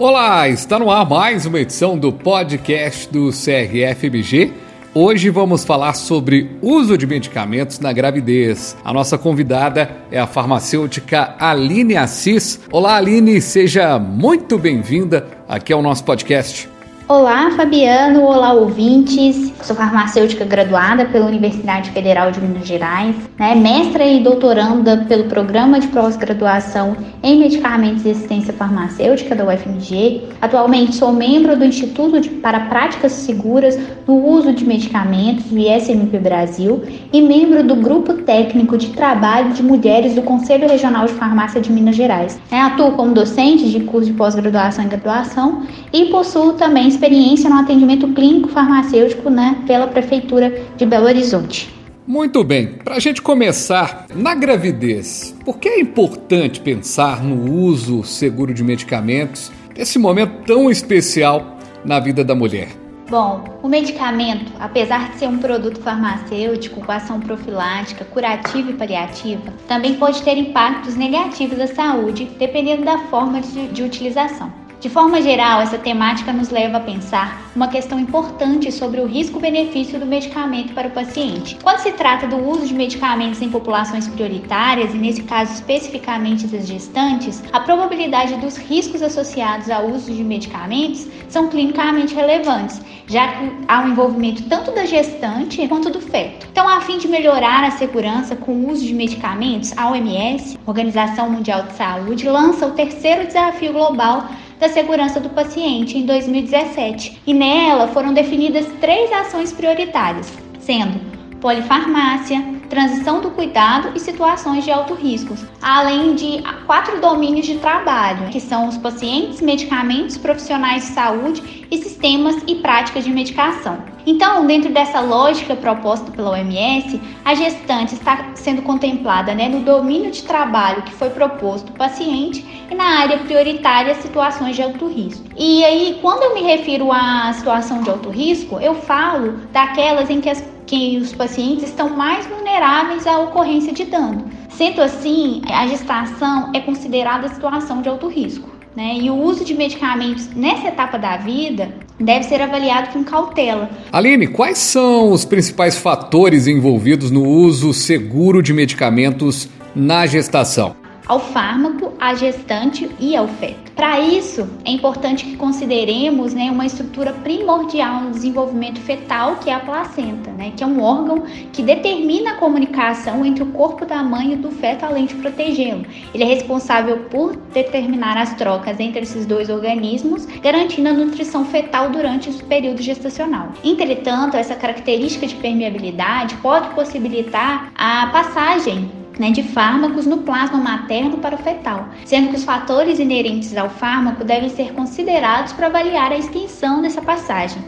Olá, está no ar mais uma edição do podcast do CRFBG. Hoje vamos falar sobre uso de medicamentos na gravidez. A nossa convidada é a farmacêutica Aline Assis. Olá, Aline, seja muito bem-vinda aqui ao nosso podcast. Olá, Fabiano. Olá, ouvintes. Sou farmacêutica graduada pela Universidade Federal de Minas Gerais, né? mestra e doutoranda pelo Programa de Pós-Graduação em Medicamentos e Assistência Farmacêutica da UFMG. Atualmente sou membro do Instituto de, para Práticas Seguras no Uso de Medicamentos, do ISMP Brasil, e membro do Grupo Técnico de Trabalho de Mulheres do Conselho Regional de Farmácia de Minas Gerais. É, atuo como docente de curso de pós-graduação e graduação e possuo também experiência no atendimento clínico farmacêutico né, pela Prefeitura de Belo Horizonte. Muito bem, para a gente começar, na gravidez, por que é importante pensar no uso seguro de medicamentos nesse momento tão especial na vida da mulher? Bom, o medicamento, apesar de ser um produto farmacêutico com ação profilática, curativa e paliativa, também pode ter impactos negativos à saúde, dependendo da forma de, de utilização. De forma geral, essa temática nos leva a pensar uma questão importante sobre o risco-benefício do medicamento para o paciente. Quando se trata do uso de medicamentos em populações prioritárias, e nesse caso especificamente das gestantes, a probabilidade dos riscos associados ao uso de medicamentos são clinicamente relevantes, já que há um envolvimento tanto da gestante quanto do feto. Então, a fim de melhorar a segurança com o uso de medicamentos, a OMS, Organização Mundial de Saúde, lança o terceiro desafio global da segurança do paciente em 2017 e nela foram definidas três ações prioritárias, sendo polifarmácia, transição do cuidado e situações de alto risco, além de quatro domínios de trabalho, que são os pacientes, medicamentos, profissionais de saúde e sistemas e práticas de medicação. Então, dentro dessa lógica proposta pela OMS, a gestante está sendo contemplada né, no domínio de trabalho que foi proposto o paciente e na área prioritária situações de alto risco. E aí, quando eu me refiro à situação de alto risco, eu falo daquelas em que as que os pacientes estão mais vulneráveis à ocorrência de dano. Sendo assim, a gestação é considerada situação de alto risco. Né? E o uso de medicamentos nessa etapa da vida deve ser avaliado com cautela. Aline, quais são os principais fatores envolvidos no uso seguro de medicamentos na gestação? Ao fármaco, à gestante e ao feto. Para isso, é importante que consideremos né, uma estrutura primordial no desenvolvimento fetal, que é a placenta, né, que é um órgão que determina a comunicação entre o corpo da mãe e do feto, além de protegê-lo. Ele é responsável por determinar as trocas entre esses dois organismos, garantindo a nutrição fetal durante o período gestacional. Entretanto, essa característica de permeabilidade pode possibilitar a passagem né, de fármacos no plasma materno para o fetal, sendo que os fatores inerentes ao fármaco devem ser considerados para avaliar a extensão dessa passagem.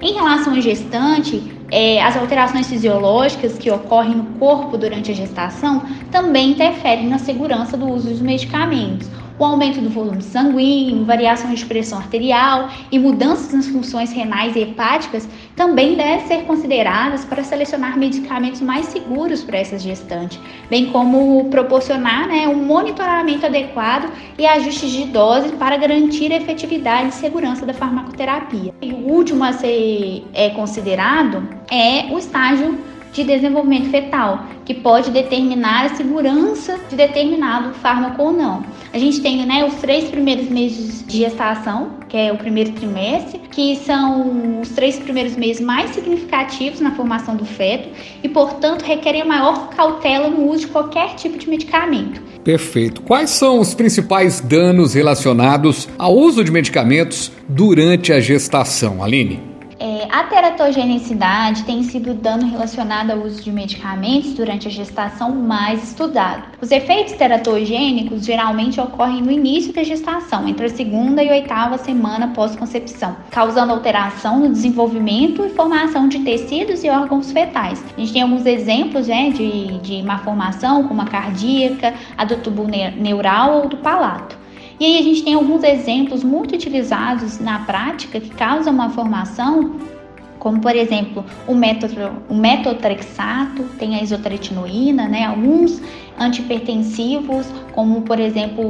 Em relação à gestante, é, as alterações fisiológicas que ocorrem no corpo durante a gestação também interferem na segurança do uso dos medicamentos o aumento do volume sanguíneo, variações de pressão arterial e mudanças nas funções renais e hepáticas também devem ser consideradas para selecionar medicamentos mais seguros para essas gestantes, bem como proporcionar né, um monitoramento adequado e ajustes de dose para garantir a efetividade e segurança da farmacoterapia. E o último a ser é, considerado é o estágio de desenvolvimento fetal, que pode determinar a segurança de determinado fármaco ou não. A gente tem né, os três primeiros meses de gestação, que é o primeiro trimestre, que são os três primeiros meses mais significativos na formação do feto e, portanto, requerem maior cautela no uso de qualquer tipo de medicamento. Perfeito. Quais são os principais danos relacionados ao uso de medicamentos durante a gestação, Aline? A teratogenicidade tem sido o dano relacionado ao uso de medicamentos durante a gestação mais estudado. Os efeitos teratogênicos geralmente ocorrem no início da gestação, entre a segunda e oitava semana pós-concepção, causando alteração no desenvolvimento e formação de tecidos e órgãos fetais. A gente tem alguns exemplos né, de, de má formação, como a cardíaca, a do tubo neural ou do palato. E aí a gente tem alguns exemplos muito utilizados na prática que causam uma formação como por exemplo o, metotro, o metotrexato, tem a isotretinoína, né? Alguns antipertensivos, como por exemplo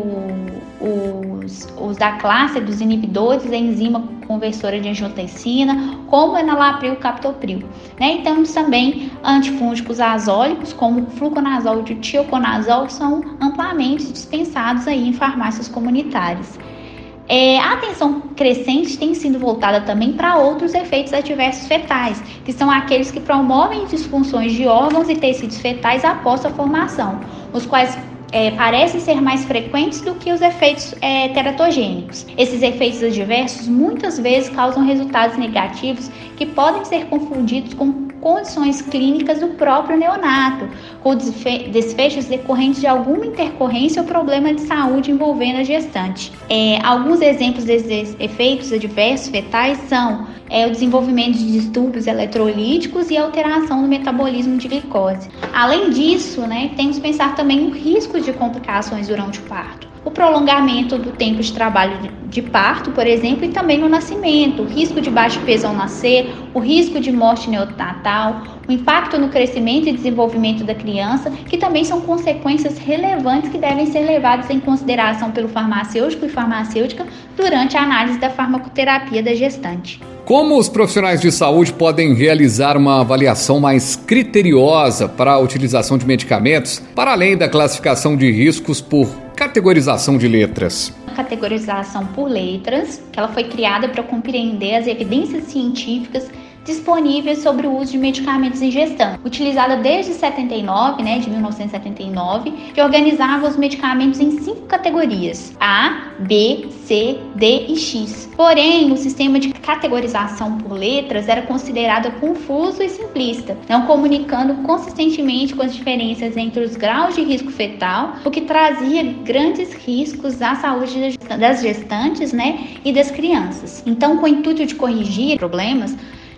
os, os da classe dos inibidores da enzima conversora de angiotensina, como enalapril captopril. Né? Então, também antifúngicos azólicos, como fluconazol e tioconazol, são amplamente dispensados aí em farmácias comunitárias. É, a atenção crescente tem sido voltada também para outros efeitos adversos fetais, que são aqueles que promovem disfunções de órgãos e tecidos fetais após a formação, os quais é, parecem ser mais frequentes do que os efeitos é, teratogênicos. Esses efeitos adversos muitas vezes causam resultados negativos que podem ser confundidos com condições clínicas do próprio neonato, com desfechos decorrentes de alguma intercorrência ou problema de saúde envolvendo a gestante. É, alguns exemplos desses efeitos adversos fetais são é, o desenvolvimento de distúrbios eletrolíticos e alteração do metabolismo de glicose. Além disso, né, temos que pensar também no risco de complicações durante o parto o prolongamento do tempo de trabalho de parto, por exemplo, e também no nascimento, o risco de baixo peso ao nascer, o risco de morte neonatal, o impacto no crescimento e desenvolvimento da criança, que também são consequências relevantes que devem ser levadas em consideração pelo farmacêutico e farmacêutica durante a análise da farmacoterapia da gestante. Como os profissionais de saúde podem realizar uma avaliação mais criteriosa para a utilização de medicamentos, para além da classificação de riscos por categorização de letras? Categorização por letras, ela foi criada para compreender as evidências científicas disponíveis sobre o uso de medicamentos em gestão, utilizada desde 79, né, de 1979, que organizava os medicamentos em cinco categorias: A, B, C, D e X. Porém, o sistema de categorização por letras era considerado confuso e simplista, não comunicando consistentemente com as diferenças entre os graus de risco fetal, o que trazia grandes riscos à saúde das gestantes, né, e das crianças. Então, com o intuito de corrigir problemas,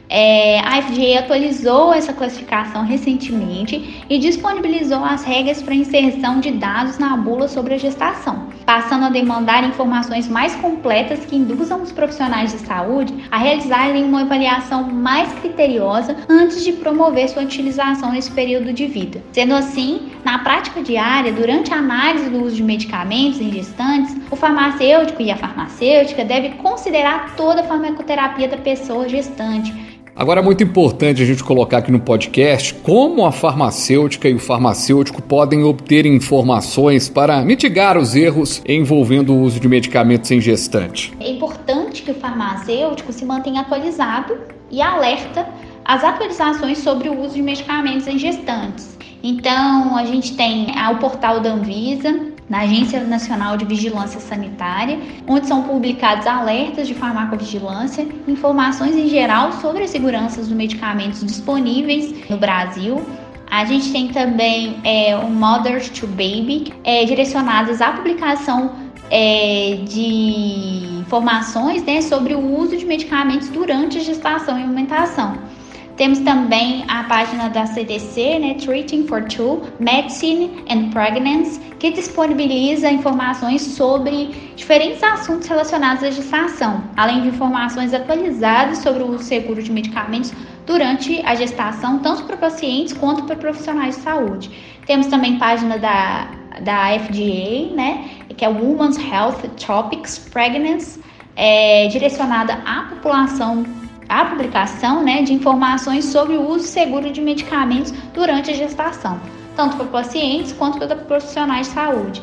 é, a FDA atualizou essa classificação recentemente e disponibilizou as regras para inserção de dados na bula sobre a gestação, passando a demandar informações mais completas que induzam os profissionais de saúde a realizarem uma avaliação mais criteriosa antes de promover sua utilização nesse período de vida. Sendo assim, na prática diária, durante a análise do uso de medicamentos em gestantes, o farmacêutico e a farmacêutica devem considerar toda a farmacoterapia da pessoa gestante Agora é muito importante a gente colocar aqui no podcast como a farmacêutica e o farmacêutico podem obter informações para mitigar os erros envolvendo o uso de medicamentos em gestante. É importante que o farmacêutico se mantenha atualizado e alerta as atualizações sobre o uso de medicamentos em gestantes. Então, a gente tem o portal da Anvisa, na Agência Nacional de Vigilância Sanitária, onde são publicados alertas de farmacovigilância, informações em geral sobre as seguranças dos medicamentos disponíveis no Brasil. A gente tem também é, o Mothers to Baby, é, direcionadas à publicação é, de informações né, sobre o uso de medicamentos durante a gestação e amamentação. Temos também a página da CDC, né, Treating for Two, Medicine and Pregnancy, que disponibiliza informações sobre diferentes assuntos relacionados à gestação, além de informações atualizadas sobre o seguro de medicamentos durante a gestação, tanto para pacientes quanto para profissionais de saúde. Temos também página da, da FDA, né, que é Women's Health Topics Pregnancy, é, direcionada à população a publicação né, de informações sobre o uso seguro de medicamentos durante a gestação, tanto para pacientes quanto para profissionais de saúde.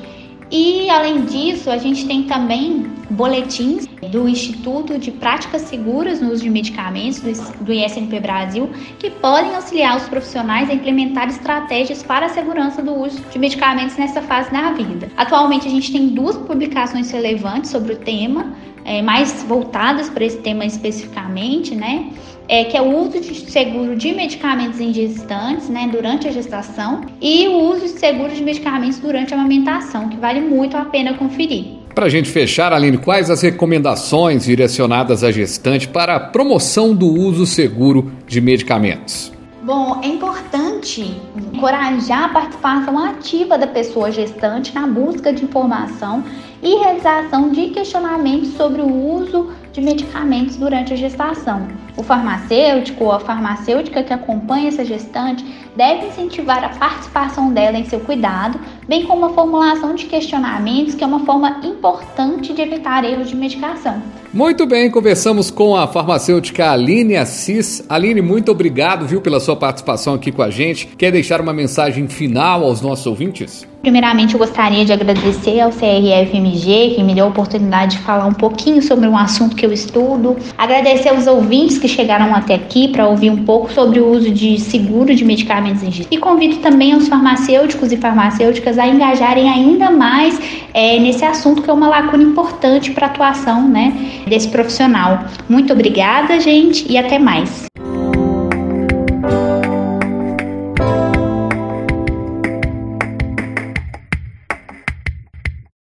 E além disso, a gente tem também boletins do Instituto de Práticas Seguras no uso de medicamentos do ISNP Brasil, que podem auxiliar os profissionais a implementar estratégias para a segurança do uso de medicamentos nessa fase da vida. Atualmente a gente tem duas publicações relevantes sobre o tema, é, mais voltadas para esse tema especificamente, né? É, que é o uso de seguro de medicamentos em gestantes, né, durante a gestação, e o uso de seguro de medicamentos durante a amamentação, que vale muito a pena conferir. Para a gente fechar, Aline, quais as recomendações direcionadas à gestante para a promoção do uso seguro de medicamentos? Bom, é importante encorajar a participação ativa da pessoa gestante na busca de informação e realização de questionamentos sobre o uso de medicamentos durante a gestação. O farmacêutico ou a farmacêutica que acompanha essa gestante deve incentivar a participação dela em seu cuidado, bem como a formulação de questionamentos, que é uma forma importante de evitar erros de medicação. Muito bem, conversamos com a farmacêutica Aline Assis. Aline, muito obrigado, viu, pela sua participação aqui com a gente. Quer deixar uma mensagem final aos nossos ouvintes? Primeiramente, eu gostaria de agradecer ao CRFMG, que me deu a oportunidade de falar um pouquinho sobre um assunto que eu estudo. Agradecer aos ouvintes que chegaram até aqui para ouvir um pouco sobre o uso de seguro de medicamentos geral. E convido também os farmacêuticos e farmacêuticas a engajarem ainda mais é, nesse assunto, que é uma lacuna importante para a atuação né, desse profissional. Muito obrigada, gente, e até mais.